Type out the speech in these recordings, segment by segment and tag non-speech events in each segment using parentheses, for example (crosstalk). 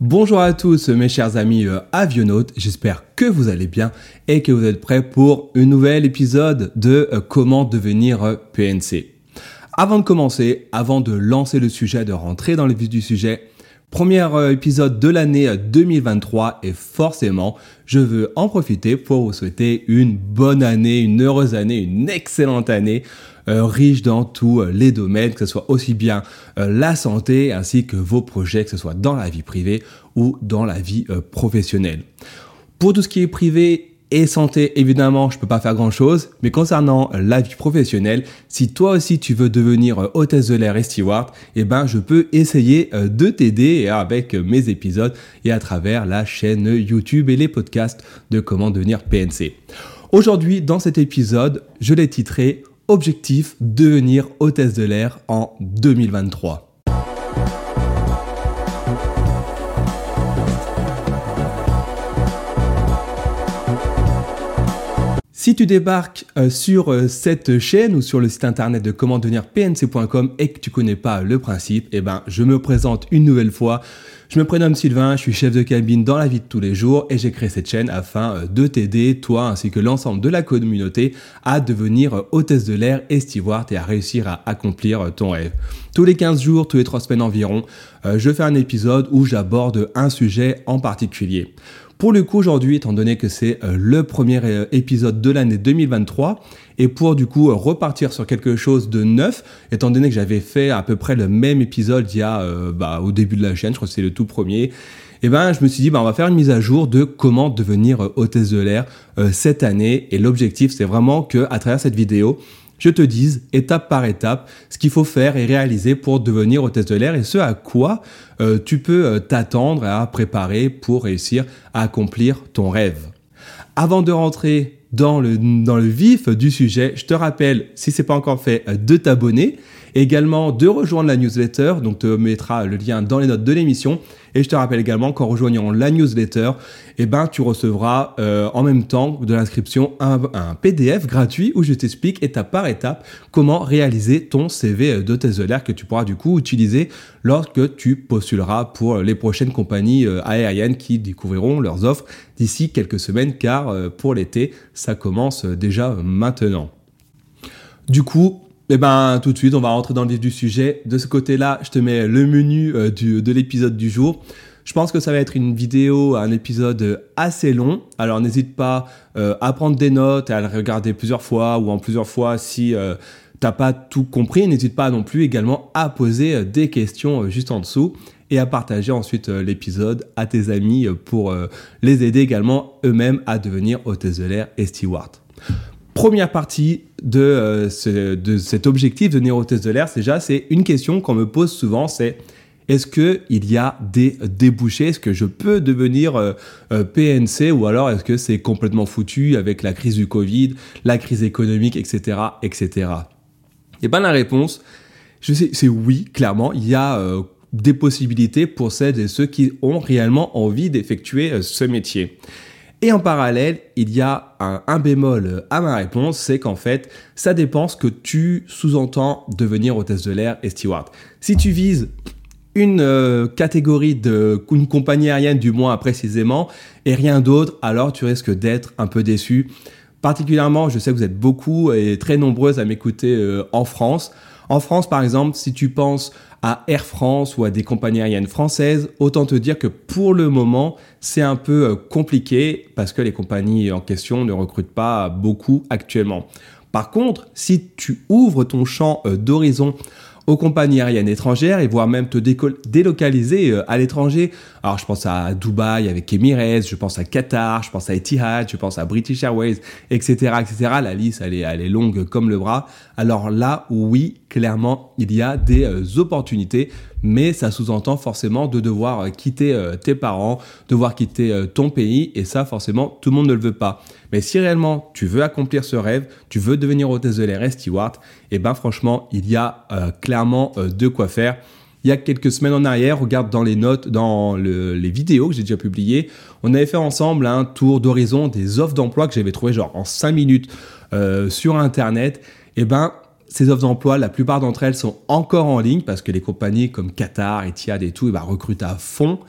Bonjour à tous mes chers amis euh, avionautes, j'espère que vous allez bien et que vous êtes prêts pour un nouvel épisode de euh, comment devenir euh, PNC. Avant de commencer, avant de lancer le sujet, de rentrer dans le vif du sujet, premier épisode de l'année 2023 et forcément je veux en profiter pour vous souhaiter une bonne année, une heureuse année, une excellente année euh, riche dans tous euh, les domaines, que ce soit aussi bien euh, la santé ainsi que vos projets, que ce soit dans la vie privée ou dans la vie professionnelle. Pour tout ce qui est privé et santé, évidemment, je peux pas faire grand chose. Mais concernant la vie professionnelle, si toi aussi tu veux devenir hôtesse de l'air et steward, eh ben, je peux essayer de t'aider avec mes épisodes et à travers la chaîne YouTube et les podcasts de comment devenir PNC. Aujourd'hui, dans cet épisode, je l'ai titré Objectif devenir hôtesse de l'air en 2023. Si tu débarques euh, sur euh, cette chaîne ou sur le site internet de comment devenir pnc.com et que tu connais pas le principe, eh ben, je me présente une nouvelle fois. Je me prénomme Sylvain, je suis chef de cabine dans la vie de tous les jours et j'ai créé cette chaîne afin euh, de t'aider, toi ainsi que l'ensemble de la communauté, à devenir hôtesse de l'air et steward et à réussir à accomplir ton rêve. Tous les 15 jours, tous les 3 semaines environ, je fais un épisode où j'aborde un sujet en particulier. Pour le coup aujourd'hui, étant donné que c'est euh, le premier euh, épisode de l'année 2023, et pour du coup repartir sur quelque chose de neuf, étant donné que j'avais fait à peu près le même épisode il y a euh, bah, au début de la chaîne, je crois que c'est le tout premier, et eh ben je me suis dit bah, on va faire une mise à jour de comment devenir hôtesse de l'air cette année, et l'objectif c'est vraiment que à travers cette vidéo, je te dise étape par étape ce qu'il faut faire et réaliser pour devenir hôtesse de l'air et ce à quoi euh, tu peux euh, t'attendre à préparer pour réussir à accomplir ton rêve. Avant de rentrer dans le, dans le vif du sujet, je te rappelle, si ce n'est pas encore fait, euh, de t'abonner également de rejoindre la newsletter, donc te mettra le lien dans les notes de l'émission. Et je te rappelle également qu'en rejoignant la newsletter, eh ben, tu recevras euh, en même temps de l'inscription un, PDF gratuit où je t'explique étape par étape comment réaliser ton CV de tes l'air que tu pourras du coup utiliser lorsque tu postuleras pour les prochaines compagnies euh, aériennes qui découvriront leurs offres d'ici quelques semaines car euh, pour l'été, ça commence déjà maintenant. Du coup, eh ben, tout de suite, on va rentrer dans le vif du sujet. De ce côté-là, je te mets le menu euh, de l'épisode du jour. Je pense que ça va être une vidéo, un épisode assez long. Alors n'hésite pas euh, à prendre des notes à le regarder plusieurs fois ou en plusieurs fois si euh, t'as pas tout compris. N'hésite pas non plus également à poser des questions juste en dessous et à partager ensuite l'épisode à tes amis pour les aider également eux-mêmes à devenir hôtesse de l'air et steward première partie de, euh, de cet objectif de néo-test de l'air, déjà, c'est une question qu'on me pose souvent, c'est est-ce qu'il y a des débouchés? Est-ce que je peux devenir euh, euh, PNC ou alors est-ce que c'est complètement foutu avec la crise du Covid, la crise économique, etc. etc. Et bien la réponse, c'est oui, clairement, il y a des possibilités pour celles et ceux qui ont réellement envie d'effectuer ce métier. Et en parallèle, il y a un, bémol à ma réponse, c'est qu'en fait, ça dépend ce que tu sous-entends devenir hôtesse de l'air et steward. Si tu vises une euh, catégorie de une compagnie aérienne du moins précisément et rien d'autre, alors tu risques d'être un peu déçu. Particulièrement, je sais que vous êtes beaucoup et très nombreuses à m'écouter euh, en France. En France, par exemple, si tu penses à Air France ou à des compagnies aériennes françaises, autant te dire que pour le moment, c'est un peu euh, compliqué parce que les compagnies en question ne recrutent pas beaucoup actuellement. Par contre, si tu ouvres ton champ euh, d'horizon aux compagnies aériennes étrangères et voire même te délocaliser euh, à l'étranger. Alors je pense à Dubaï avec Emirates, je pense à Qatar, je pense à Etihad, je pense à British Airways, etc., etc. La liste elle est, elle est longue comme le bras. Alors là, oui, clairement, il y a des euh, opportunités, mais ça sous-entend forcément de devoir euh, quitter tes parents, devoir quitter ton pays, et ça forcément tout le monde ne le veut pas. Mais si réellement tu veux accomplir ce rêve, tu veux devenir hôtesse de l'air et steward, eh ben franchement, il y a euh, clairement euh, de quoi faire. Il y a quelques semaines en arrière, regarde dans les notes, dans les vidéos que j'ai déjà publiées, on avait fait ensemble un tour d'horizon des offres d'emploi que j'avais trouvé genre en 5 minutes euh, sur Internet. Et eh ben, ces offres d'emploi, la plupart d'entre elles sont encore en ligne parce que les compagnies comme Qatar, Etihad et tout, eh ben, recrutent à fond.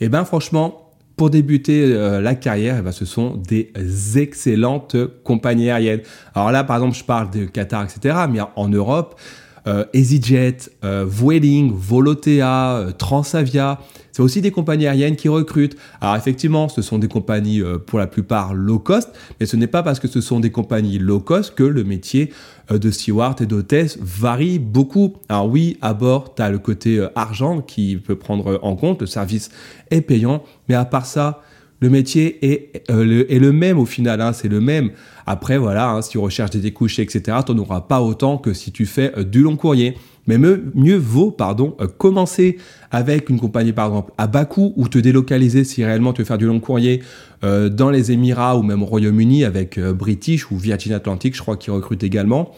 Et ben franchement, pour débuter euh, la carrière, eh ben, ce sont des excellentes compagnies aériennes. Alors là, par exemple, je parle de Qatar, etc. Mais en Europe, euh, EasyJet, euh, Vueling, Volotea, Transavia. C'est aussi des compagnies aériennes qui recrutent. Alors effectivement, ce sont des compagnies pour la plupart low cost, mais ce n'est pas parce que ce sont des compagnies low cost que le métier de steward et d'hôtesse varie beaucoup. Alors oui, à bord, tu as le côté argent qui peut prendre en compte, le service est payant, mais à part ça, le métier est, le, est le, même au final, hein, c'est le même. Après, voilà, hein, si tu recherches des découchés, etc., tu n'en auras pas autant que si tu fais euh, du long courrier. Mais mieux, vaut, pardon, euh, commencer avec une compagnie, par exemple, à bas coût ou te délocaliser si réellement tu veux faire du long courrier euh, dans les Émirats ou même au Royaume-Uni avec British ou Virgin Atlantic, je crois qu'ils recrutent également.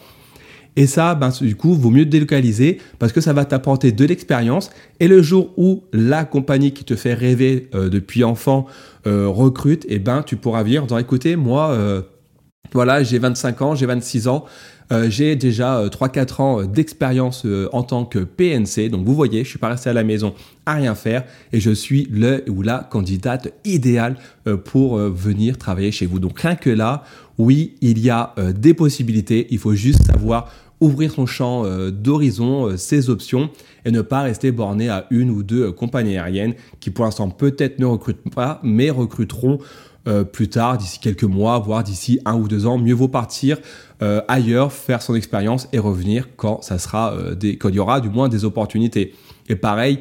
Et ça, ben, du coup, vaut mieux délocaliser parce que ça va t'apporter de l'expérience. Et le jour où la compagnie qui te fait rêver depuis enfant recrute, et eh ben, tu pourras venir en disant, écoutez, moi, voilà, j'ai 25 ans, j'ai 26 ans. Euh, j'ai déjà 3-4 euh, ans euh, d'expérience en tant que PNC. Donc vous voyez, je suis pas resté à la maison à rien faire et je suis le ou la candidate idéale pour venir travailler chez vous. Donc rien que là, oui, il y a des possibilités. Il faut juste savoir ouvrir son champ d'horizon, ses options et ne pas rester borné à une ou deux compagnies aériennes qui pour l'instant peut-être ne recrutent pas mais recruteront euh, plus tard, d'ici quelques mois, voire d'ici un ou deux ans. Mieux vaut partir euh, ailleurs, faire son expérience et revenir quand ça sera euh, des, quand il y aura du moins des opportunités. Et pareil,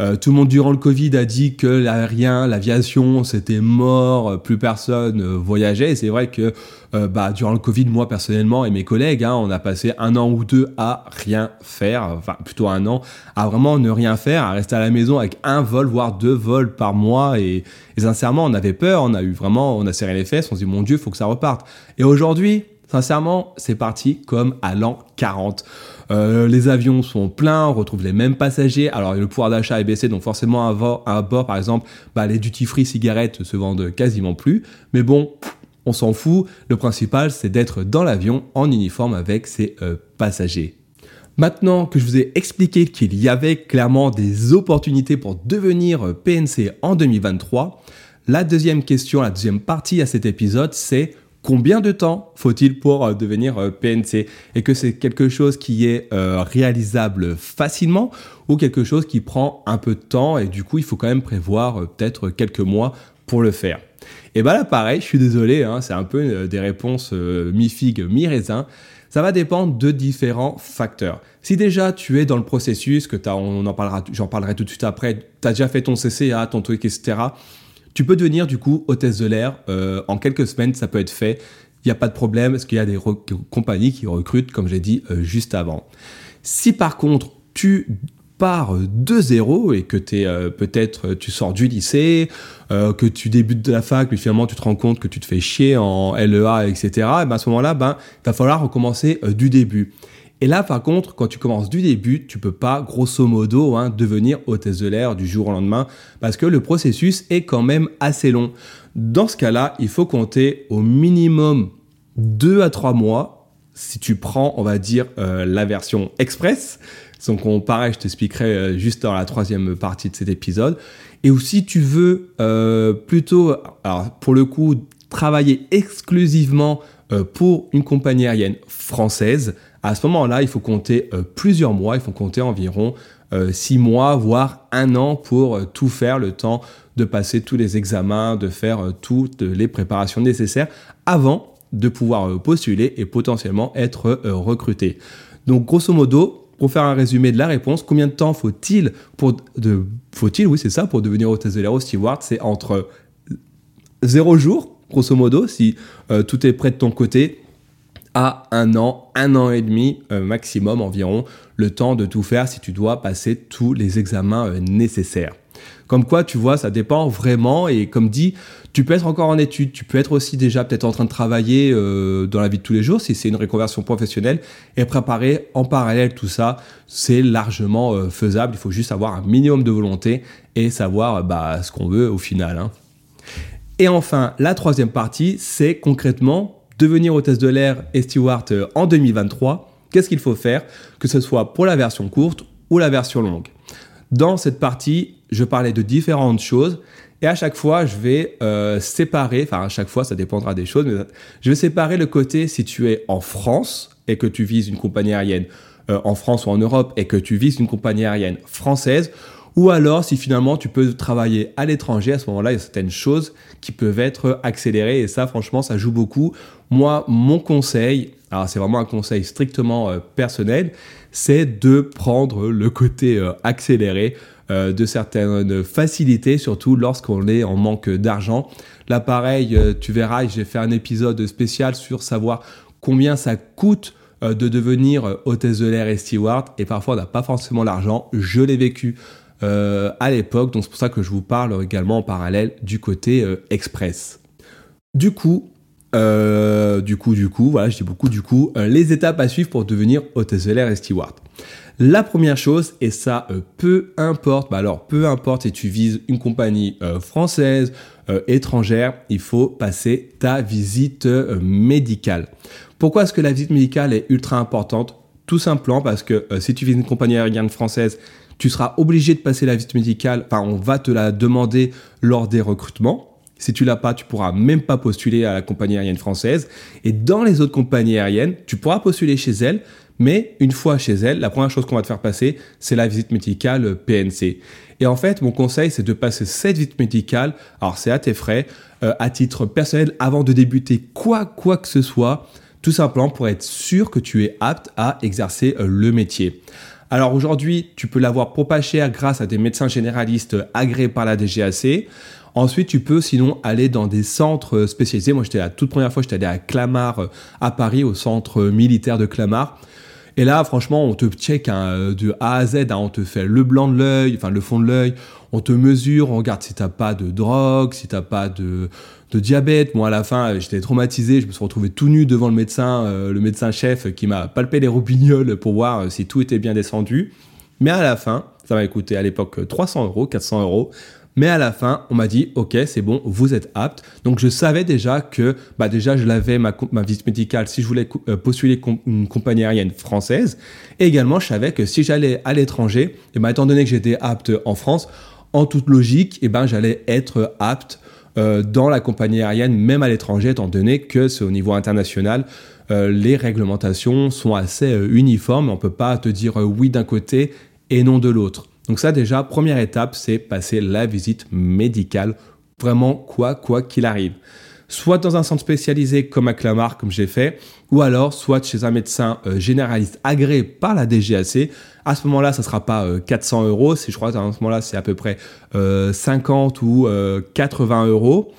euh, tout le monde durant le Covid a dit que l'aérien, l'aviation, c'était mort, euh, plus personne euh, voyageait. C'est vrai que bah, durant le Covid, moi personnellement et mes collègues, hein, on a passé un an ou deux à rien faire, enfin plutôt un an, à vraiment ne rien faire, à rester à la maison avec un vol, voire deux vols par mois. Et, et sincèrement, on avait peur, on a eu vraiment, on a serré les fesses, on s'est dit mon Dieu, faut que ça reparte. Et aujourd'hui, sincèrement, c'est parti comme à l'an 40. Euh, les avions sont pleins, on retrouve les mêmes passagers. Alors le pouvoir d'achat est baissé, donc forcément à bord, par exemple, bah, les duty free cigarettes se vendent quasiment plus. Mais bon, on s'en fout. Le principal, c'est d'être dans l'avion en uniforme avec ses euh, passagers. Maintenant que je vous ai expliqué qu'il y avait clairement des opportunités pour devenir euh, PNC en 2023, la deuxième question, la deuxième partie à cet épisode, c'est combien de temps faut-il pour euh, devenir euh, PNC et que c'est quelque chose qui est euh, réalisable facilement ou quelque chose qui prend un peu de temps et du coup il faut quand même prévoir peut-être quelques mois pour le faire? Et bien là pareil, je suis désolé, hein, c'est un peu des réponses mi-figue, mi-raisin. Ça va dépendre de différents facteurs. Si déjà tu es dans le processus, que on en parlera, j'en parlerai tout de suite après, tu as déjà fait ton CCA, ton truc, etc tu peux devenir du coup hôtesse de l'air euh, en quelques semaines, ça peut être fait. Il n'y a pas de problème parce qu'il y a des compagnies qui recrutent, comme j'ai dit euh, juste avant. Si par contre tu pars de zéro et que es euh, peut-être tu sors du lycée, que tu débutes de la fac, mais finalement tu te rends compte que tu te fais chier en LEA, etc. Et ben à ce moment-là, ben va falloir recommencer du début. Et là, par contre, quand tu commences du début, tu peux pas, grosso modo, hein, devenir hôtesse de l'air du jour au lendemain, parce que le processus est quand même assez long. Dans ce cas-là, il faut compter au minimum 2 à 3 mois, si tu prends, on va dire, euh, la version express. Donc, on, pareil, je t'expliquerai euh, juste dans la troisième partie de cet épisode. Et aussi, tu veux euh, plutôt, pour le coup, travailler exclusivement pour une compagnie aérienne française, à ce moment-là, il faut compter euh, plusieurs mois, il faut compter environ euh, six mois, voire un an pour euh, tout faire, le temps de passer tous les examens, de faire toutes les préparations nécessaires avant de pouvoir postuler et potentiellement être recruté. Donc grosso modo, pour faire un résumé de la réponse, combien de temps faut-il pour de faut-il oui c'est ça pour devenir hôtesse de l'air steward? C'est entre zéro jour grosso modo si tout est prêt de ton côté un an, un an et demi euh, maximum environ, le temps de tout faire si tu dois passer tous les examens euh, nécessaires. Comme quoi, tu vois, ça dépend vraiment. Et comme dit, tu peux être encore en études, tu peux être aussi déjà peut-être en train de travailler euh, dans la vie de tous les jours si c'est une reconversion professionnelle et préparer en parallèle tout ça, c'est largement faisable. Il faut juste avoir un minimum de volonté et savoir bah, ce qu'on veut au final. Hein. Et enfin, la troisième partie, c'est concrètement devenir hôtesse de l'air et steward euh, en 2023, qu'est-ce qu'il faut faire, que ce soit pour la version courte ou la version longue? Dans cette partie, je parlais de différentes choses et à chaque fois, je vais euh, séparer, enfin à chaque fois, ça dépendra des choses, mais je vais séparer le côté si tu es en France et que tu vises une compagnie aérienne euh, en France ou en Europe et que tu vises une compagnie aérienne française, ou alors si finalement tu peux travailler à l'étranger, à ce moment-là, il y a certaines choses qui peuvent être accélérées et ça, franchement, ça joue beaucoup. Moi, mon conseil, alors c'est vraiment un conseil strictement euh, personnel, c'est de prendre le côté accéléré euh, de certaines facilités, surtout lorsqu'on est en manque d'argent. Là, pareil, euh, tu verras, j'ai fait un épisode spécial sur savoir combien ça coûte euh, de devenir hôtesse de l'air et steward. Et parfois, on n'a pas forcément l'argent. Je l'ai vécu à l'époque, donc c'est pour ça que je vous parle également en parallèle du côté express. Du coup, du coup, du coup, voilà, je dis beaucoup du coup, les étapes à suivre pour devenir hôtesse et steward. La première chose, et ça euh, peu importe, bah alors peu importe si tu vises une compagnie euh, française, euh, étrangère, il faut passer ta visite médicale. Pourquoi est-ce que la visite médicale est ultra importante? Tout simplement parce que si tu vises une compagnie aérienne française, tu seras obligé de passer la visite médicale, enfin on va te la demander lors des recrutements. Si tu l'as pas, tu pourras même pas postuler à la compagnie aérienne française. Et dans les autres compagnies aériennes, tu pourras postuler chez elles, mais une fois chez elle, la première chose qu'on va te faire passer, c'est la visite médicale PNC. Et en fait, mon conseil, c'est de passer cette visite médicale, alors c'est à tes frais, euh, à titre personnel, avant de débuter quoi, quoi que ce soit, tout simplement pour être sûr que tu es apte à exercer euh, le métier. Alors aujourd'hui, tu peux l'avoir pour pas cher grâce à des médecins généralistes agréés par la DGAC. Ensuite, tu peux sinon aller dans des centres spécialisés. Moi, j'étais la toute première fois, j'étais allé à Clamart, euh, à Paris, au centre militaire de Clamart. Et là, franchement, on te check hein, de A à Z. Hein. on te fait le blanc de l'œil, enfin le fond de l'œil. On te mesure, on regarde si t'as pas de drogue, si t'as pas de, diabète. Moi, à la fin, j'étais traumatisé. Je me suis retrouvé tout nu devant le médecin, euh, le médecin chef qui m'a palpé les roubignoles pour voir euh, si tout était bien descendu. Mais à la fin, ça m'a coûté à l'époque 300 euros, 400 euros. Mais à la fin, on m'a dit, OK, c'est bon, vous êtes apte. Donc je savais déjà que, bah déjà, je l'avais ma, visite médicale si je voulais euh, postuler une compagnie aérienne française. Et également, je savais que si j'allais à l'étranger, et ben, étant donné que j'étais apte en France, en toute logique, et eh ben, j'allais être apte euh, dans la compagnie aérienne, même à l'étranger, étant donné que c'est au niveau international. Euh, les réglementations sont assez uniformes. On ne peut pas te dire oui d'un côté et non de l'autre. Donc ça déjà, première étape, c'est passer la visite médicale, vraiment quoi quoi qu'il arrive. Soit dans un centre spécialisé comme à Clamart, comme j'ai fait, ou alors soit chez un médecin euh, généraliste agréé par la DGAC. À ce moment-là, ça sera pas 400 euh, euros, je crois à ce moment-là, c'est à peu près 50 euh, ou 80 euros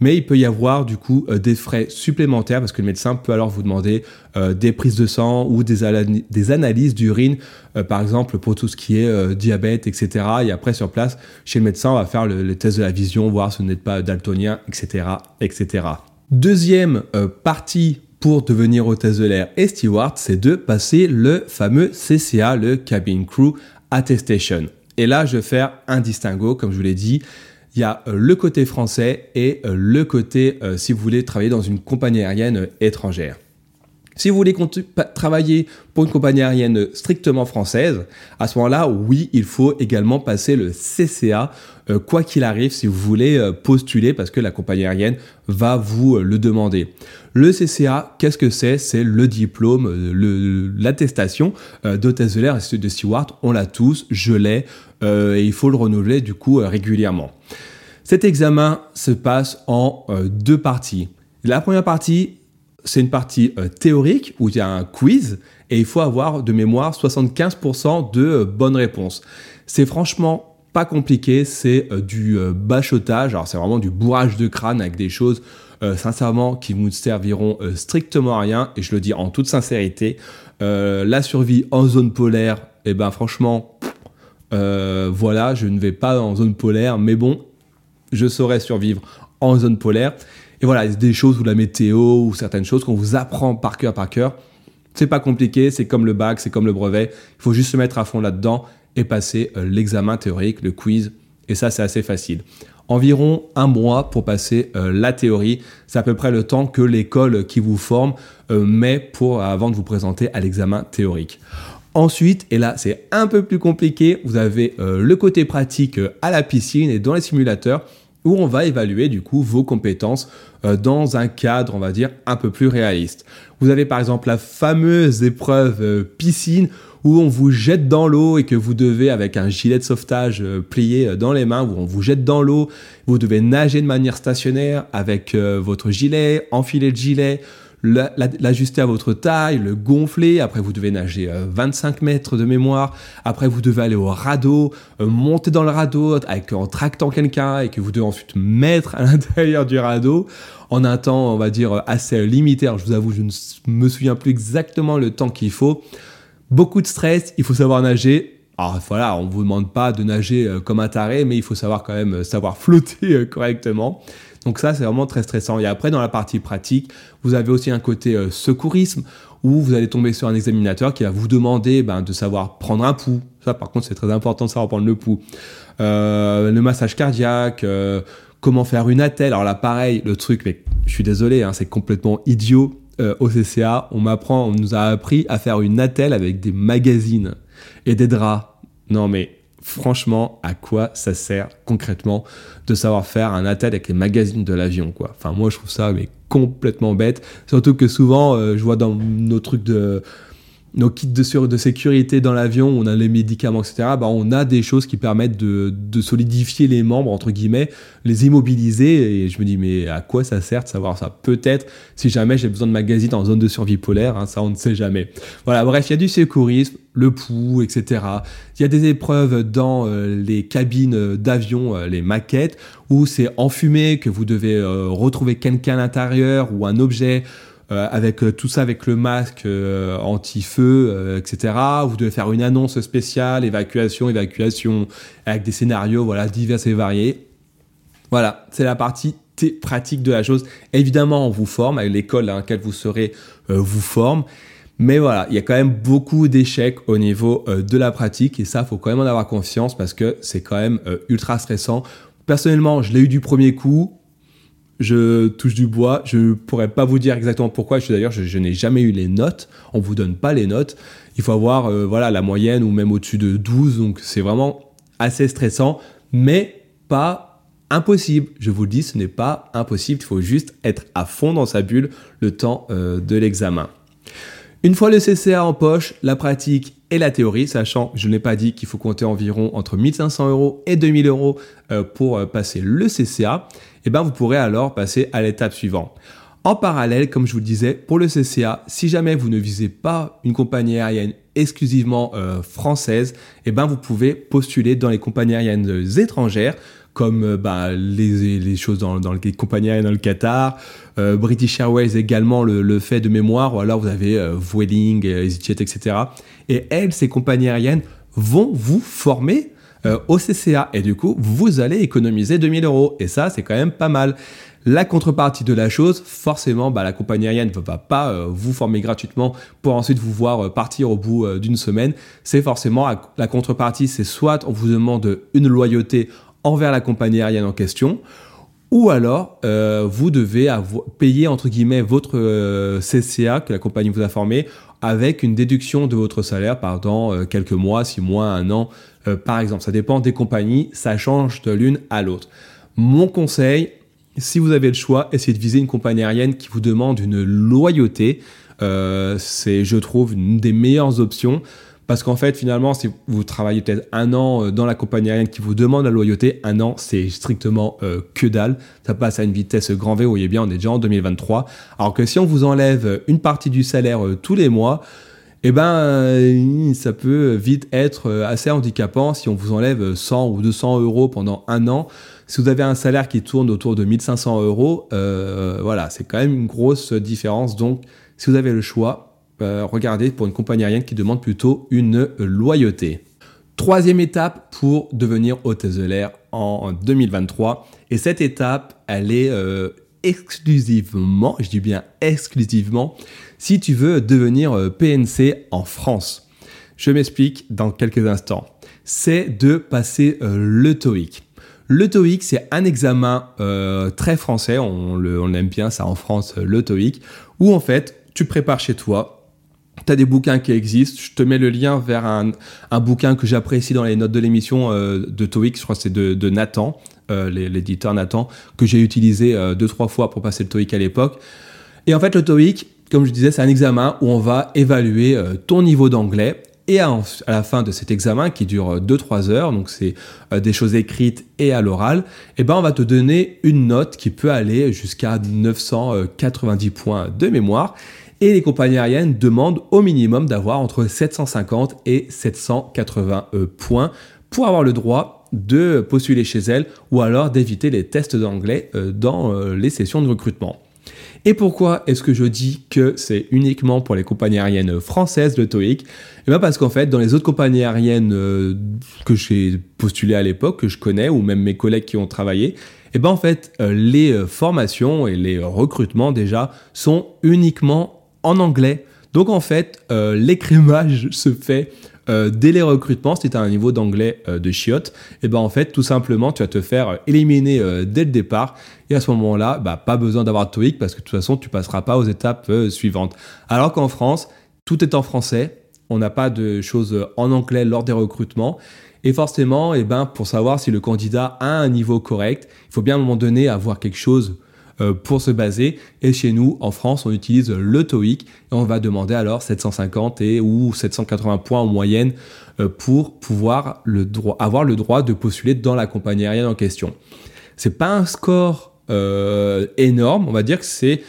mais il peut y avoir du coup euh, des frais supplémentaires parce que le médecin peut alors vous demander euh, des prises de sang ou des, analyses d'urine, euh, par exemple pour tout ce qui est diabète, etc. Et après sur place, chez le médecin, on va faire le, test de la vision, voir si vous n'êtes pas daltonien, etc., etc. Deuxième partie pour devenir hôtesse de l'air et steward, c'est de passer le fameux CCA, le Cabin Crew Attestation. Et là, je vais faire un distinguo, comme je vous l'ai dit il y a euh, le côté français et euh, le côté euh, si vous voulez travailler dans une compagnie aérienne étrangère. Si vous voulez travailler pour une compagnie aérienne strictement française, à ce moment-là, oui, il faut également passer le CCA, quoi qu'il arrive, si vous voulez postuler, parce que la compagnie aérienne va vous le demander. Le CCA, qu'est-ce que c'est? C'est le diplôme, l'attestation d'hôtesse de l'air et de steward. On l'a tous, je l'ai, et il faut le renouveler du coup régulièrement. Cet examen se passe en euh, deux parties. La première partie, c'est une partie euh, théorique où il y a un quiz et il faut avoir de mémoire 75% de euh, bonnes réponses. C'est franchement pas compliqué, c'est du bachotage, alors c'est vraiment du bourrage de crâne avec des choses sincèrement qui vous serviront strictement à rien et je le dis en toute sincérité. la survie en zone polaire, et eh ben franchement, voilà, je ne vais pas en zone polaire, mais bon, je saurais survivre en zone polaire. Et voilà, des choses ou la météo ou certaines choses qu'on vous apprend par cœur par cœur. C'est pas compliqué, c'est comme le bac, c'est comme le brevet. Il faut juste se mettre à fond là-dedans et passer euh, l'examen théorique, le quiz, Et ça, c'est assez facile. Environ un mois pour passer euh, la théorie. C'est à peu près le temps que l'école qui vous forme euh, met pour, avant de vous présenter à l'examen théorique. Ensuite, et là c'est un peu plus compliqué, vous avez euh, le côté pratique à la piscine et dans les simulateurs où on va évaluer du coup vos compétences dans un cadre, on va dire, un peu plus réaliste. Vous avez par exemple la fameuse épreuve piscine où on vous jette dans l'eau et que vous devez, avec un gilet de sauvetage euh, plié euh, dans les mains, où on vous jette dans l'eau, vous devez nager de manière stationnaire avec euh, votre gilet, enfiler le gilet, l'ajuster à votre taille, le gonfler. Après, vous devez nager 25 mètres de mémoire. Après, vous devez aller au radeau, monter dans le radeau avec, en tractant quelqu'un et que vous devez ensuite mettre à (laughs) l'intérieur du radeau en un temps, on va dire, assez limité. Alors, je vous avoue, je ne me souviens plus exactement le temps qu'il faut. Beaucoup de stress, il faut savoir nager. Alors voilà, on ne vous demande pas de nager euh, comme un taré, mais il faut savoir quand même euh, savoir (laughs) flotter euh, correctement. Donc ça, c'est vraiment très stressant. Et après, dans la partie pratique, vous avez aussi un côté secourisme où vous allez tomber sur un examinateur qui va vous demander ben, de savoir prendre un pouls. Ça, par contre, c'est très important de savoir prendre le pouls. le massage cardiaque, comment faire une attelle. Alors là, pareil, le truc, mais je suis désolé, hein, c'est complètement idiot. Euh, au CCA, on m'apprend, on nous a appris à faire une attelle avec des magazines et des draps. Non mais franchement, à quoi ça sert concrètement de savoir faire un attel avec les magazines de l'avion quoi? Enfin moi je trouve ça mais complètement bête, surtout que souvent euh, je vois dans nos trucs de nos kits de, de sécurité dans l'avion, on a les médicaments, etc., bah, on a des choses qui permettent de, solidifier les membres, entre guillemets, les immobiliser. Et je me dis, mais à quoi ça sert de savoir ça? Peut-être si jamais j'ai besoin de magazines en zone de survie polaire, hein, ça on ne sait jamais. Voilà, bref, il y a du sécurisme, le pouls, etc. Il y a des épreuves dans euh, les cabines d'avion, euh, les maquettes, où c'est enfumé, que vous devez euh, retrouver quelqu'un à l'intérieur ou un objet euh, avec euh, tout ça, avec le masque euh, anti-feu, etc. Vous devez faire une annonce spéciale, évacuation, évacuation, avec des scénarios, voilà, divers et variés. Voilà, c'est la partie pratique de la chose. Évidemment, on vous forme, avec l'école à laquelle vous serez, vous forme. Mais voilà, il y a quand même beaucoup d'échecs au niveau de la pratique et ça, faut quand même en avoir confiance parce que c'est quand même ultra stressant. Personnellement, je l'ai eu du premier coup je touche du bois. Je ne pourrais pas vous dire exactement pourquoi. D'ailleurs, je, n'ai jamais eu les notes. On vous donne pas les notes. Il faut avoir euh, voilà la moyenne ou même au-dessus de 12. Donc c'est vraiment assez stressant, mais pas impossible. Je vous le dis, ce n'est pas impossible. Il faut juste être à fond dans sa bulle le temps euh, de l'examen. Une fois le CCA en poche, la pratique et la théorie, sachant, je n'ai pas dit qu'il faut compter environ entre 1500 euros et 2000 euros euh, pour passer le CCA, eh ben vous pourrez alors passer à l'étape suivante. En parallèle, comme je vous le disais, pour le CCA, si jamais vous ne visez pas une compagnie aérienne exclusivement euh, française, eh ben vous pouvez postuler dans les compagnies aériennes étrangères, comme euh, bah, les, choses dans, les compagnies aériennes dans le Qatar, euh, British Airways également le, fait de mémoire, ou alors vous avez Vueling, EasyJet, etc. Et elles, ces compagnies aériennes, vont vous former euh, au CCA. Et du coup, vous allez économiser 2000 euros. Et ça, c'est quand même pas mal. La contrepartie de la chose, forcément, bah, la compagnie aérienne ne va pas euh, vous former gratuitement pour ensuite vous voir euh, partir au bout d'une semaine. C'est forcément la contrepartie, c'est soit on vous demande une loyauté envers la compagnie aérienne en question, ou alors vous devez payer entre guillemets votre CCA que la compagnie vous a formé avec une déduction de votre salaire pendant quelques mois, six mois, un an, euh, par exemple. Ça dépend des compagnies, ça change de l'une à l'autre. Mon conseil, si vous avez le choix, essayez de viser une compagnie aérienne qui vous demande une loyauté. Euh, c'est, je trouve, une des meilleures options. Parce qu'en fait, finalement, si vous travaillez peut-être un an euh, dans la compagnie aérienne qui vous demande la loyauté, un an, c'est strictement que dalle. Ça passe à une vitesse grand V, vous voyez bien, on est déjà en 2023. Alors que si on vous enlève une partie du salaire tous les mois, eh ben, euh, ça peut vite être euh, assez handicapant si on vous enlève 100 ou 200 euros pendant un an. Si vous avez un salaire qui tourne autour de 1500 euros, euh, voilà, c'est quand même une grosse différence. Donc, si vous avez le choix, regardez pour une compagnie aérienne qui demande plutôt une loyauté. Troisième étape pour devenir hôtesse de l'air en 2023. Et cette étape, elle est exclusivement, je dis bien exclusivement, si tu veux devenir euh, PNC en France. Je m'explique dans quelques instants. C'est de passer euh, le TOEIC. Le TOEIC, c'est un examen euh, très français, on aime bien ça en France, le TOEIC, où en fait, tu prépares chez toi, tu as des bouquins qui existent. Je te mets le lien vers un, bouquin que j'apprécie dans les notes de l'émission euh, de TOEIC, je crois que c'est de, Nathan, euh, l'éditeur Nathan, que j'ai utilisé deux, trois fois pour passer le TOEIC à l'époque. Et en fait, le TOEIC, comme je disais, c'est un examen où on va évaluer ton niveau d'anglais et à, la fin de cet examen qui dure 2-3 heures, donc c'est euh, des choses écrites et à l'oral, eh ben on va te donner une note qui peut aller jusqu'à 990 points de mémoire. Et les compagnies aériennes demandent au minimum d'avoir entre 750 et 780 euh, points pour avoir le droit de postuler chez elles ou alors d'éviter les tests d'anglais euh, dans les sessions de recrutement. Et pourquoi est-ce que je dis que c'est uniquement pour les compagnies aériennes françaises le TOEIC? Eh bien parce qu'en fait, dans les autres compagnies aériennes euh, que j'ai postulées à l'époque, que je connais, ou même mes collègues qui ont travaillé, eh bien en fait, euh, les euh, formations et les recrutements déjà sont uniquement en anglais. Donc en fait, l'écrémage se fait euh, dès les recrutements, si tu as un niveau d'anglais euh, de chiotte, et eh ben en fait, tout simplement, tu vas te faire euh, éliminer dès le départ. Et à ce moment-là, bah, pas besoin d'avoir TOEIC parce que de toute façon, tu passeras pas aux étapes suivantes. Alors qu'en France, tout est en français. On n'a pas de choses en anglais lors des recrutements. Et forcément, et eh ben, pour savoir si le candidat a un niveau correct, il faut bien à un moment donné avoir quelque chose euh, pour se baser. Et chez nous, en France, on utilise le TOEIC et on va demander alors 750 et ou 780 points en moyenne euh, pour pouvoir le droit, avoir le droit de postuler dans la compagnie aérienne en question. C'est pas un score euh, énorme, on va dire que c'est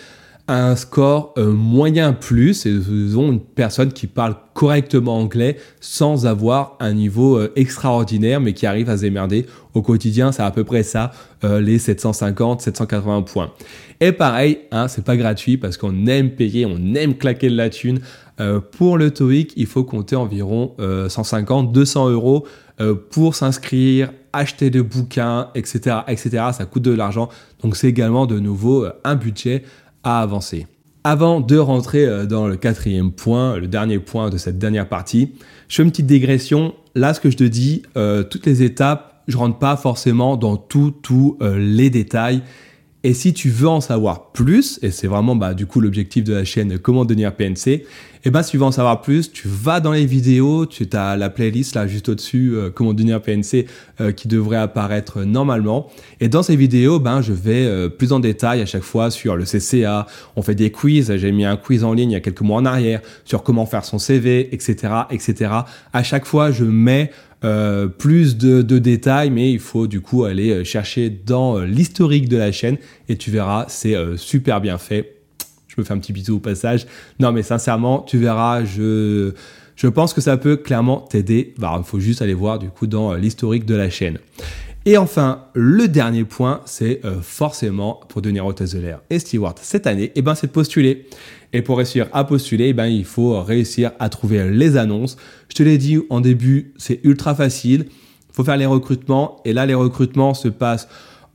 un score moyen plus, et ils ont une personne qui parle correctement anglais sans avoir un niveau extraordinaire, mais qui arrive à se démerder au quotidien, c'est à peu près ça, euh, les 750, 780 points. Et pareil, hein, c'est pas gratuit parce qu'on aime payer, on aime claquer de la thune. Euh, pour le TOEIC, il faut compter environ 150, euh, 200 euros pour s'inscrire, acheter des bouquins, etc., etc. Ça coûte de l'argent, donc c'est également de nouveau un budget avancer. Avant de rentrer dans le quatrième point, le dernier point de cette dernière partie, je fais une petite dégression. Là, ce que je te dis, toutes les étapes je rentre pas forcément dans tous euh, les détails. Et si tu veux en savoir plus, et c'est vraiment bah, du coup l'objectif de la chaîne Comment devenir PNC, et eh ben si tu veux en savoir plus, tu vas dans les vidéos, tu as la playlist là juste au-dessus, euh, Comment devenir PNC, euh, qui devrait apparaître normalement. Et dans ces vidéos, ben je vais plus en détail à chaque fois sur le CCA, on fait des quiz, j'ai mis un quiz en ligne il y a quelques mois en arrière, sur comment faire son CV, etc. etc. À chaque fois, je mets euh, plus de, détails, mais il faut du coup aller euh, chercher dans euh, l'historique de la chaîne et tu verras, c'est super bien fait. Je me fais un petit bisou au passage. Non, mais sincèrement, tu verras, je, je pense que ça peut clairement t'aider. Bah, il faut juste aller voir du coup dans l'historique de la chaîne. Et enfin, le dernier point, c'est forcément pour devenir hôtesse de et steward cette année, eh ben, c'est de postuler. Et pour réussir à postuler, eh ben, il faut réussir à trouver les annonces. Je te l'ai dit en début, c'est ultra facile. Il faut faire les recrutements. Et là, les recrutements se passent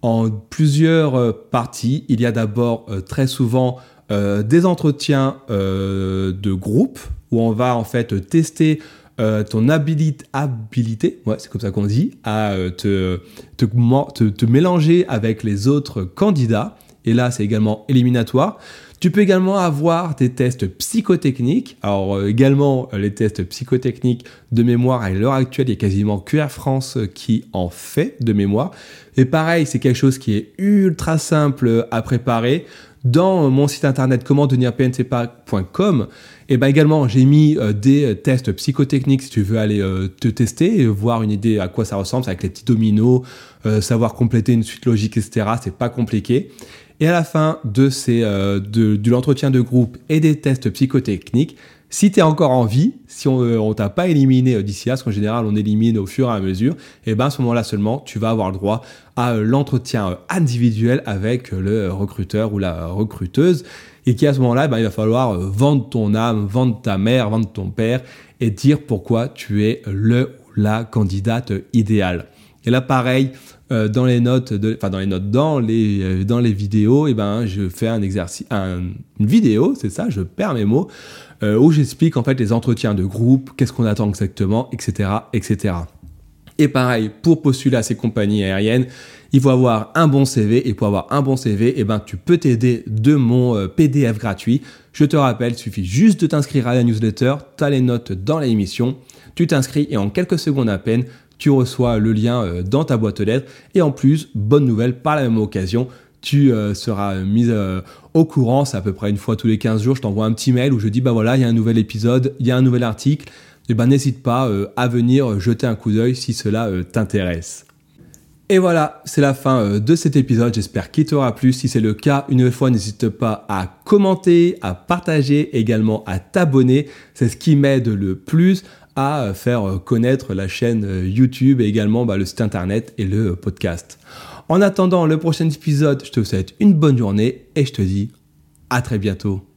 en plusieurs euh, parties. Il y a d'abord euh, très souvent euh, des entretiens de groupe où on va en fait tester ton habilité, ouais, c'est comme ça qu'on dit, à te, te, mélanger avec les autres candidats. Et là, c'est également éliminatoire. Tu peux également avoir des tests psychotechniques. Alors euh, également euh, les tests psychotechniques de mémoire à l'heure actuelle, il y a quasiment que France qui en fait de mémoire. Et pareil, c'est quelque chose qui est ultra simple à préparer. Dans mon site internet comment devenir pncpack.com, et ben également j'ai mis euh, des tests psychotechniques si tu veux aller te tester et voir une idée à quoi ça ressemble avec les petits dominos, savoir compléter une suite logique, etc. C'est pas compliqué. Et à la fin de, ces, euh, de, l'entretien de groupe et des tests psychotechniques, si tu es encore en vie, si on ne euh, t'a pas éliminé euh, d'ici là, qu'en général on élimine au fur et à mesure, et ben à ce moment-là seulement, tu vas avoir le droit à l'entretien individuel avec le recruteur ou la recruteuse, et qui à ce moment-là, ben, il va falloir vendre ton âme, vendre ta mère, vendre ton père, et dire pourquoi tu es le ou la candidate idéale. Et là, pareil, euh, dans les notes, de, enfin dans les notes, dans les, euh, dans les vidéos, et eh ben, je fais un exercice, une vidéo, c'est ça, je perds mes mots, euh, où j'explique en fait les entretiens de groupe, qu'est-ce qu'on attend exactement, etc., etc. Et pareil, pour postuler à ces compagnies aériennes, il faut avoir un bon CV et pour avoir un bon CV, eh ben, tu peux t'aider de mon PDF gratuit. Je te rappelle, il suffit juste de t'inscrire à la newsletter, tu as les notes dans l'émission, tu t'inscris et en quelques secondes à peine, reçois le lien euh, dans ta boîte aux lettres. Et en plus, bonne nouvelle, par la même occasion, tu euh, seras mis au courant, c'est à peu près une fois tous les 15 jours, je t'envoie un petit mail où je dis, bah voilà, il y a un nouvel épisode, il y a un nouvel article, et eh ben n'hésite pas à venir jeter un coup d'œil si cela t'intéresse. Et voilà, c'est la fin euh, de cet épisode. J'espère qu'il t'aura plu. Si c'est le cas, une fois, n'hésite pas à commenter, à partager, également à t'abonner. C'est ce qui m'aide le plus à faire connaître la chaîne YouTube et également bah, le site internet et le podcast. En attendant le prochain épisode, je te souhaite une bonne journée et je te dis à très bientôt.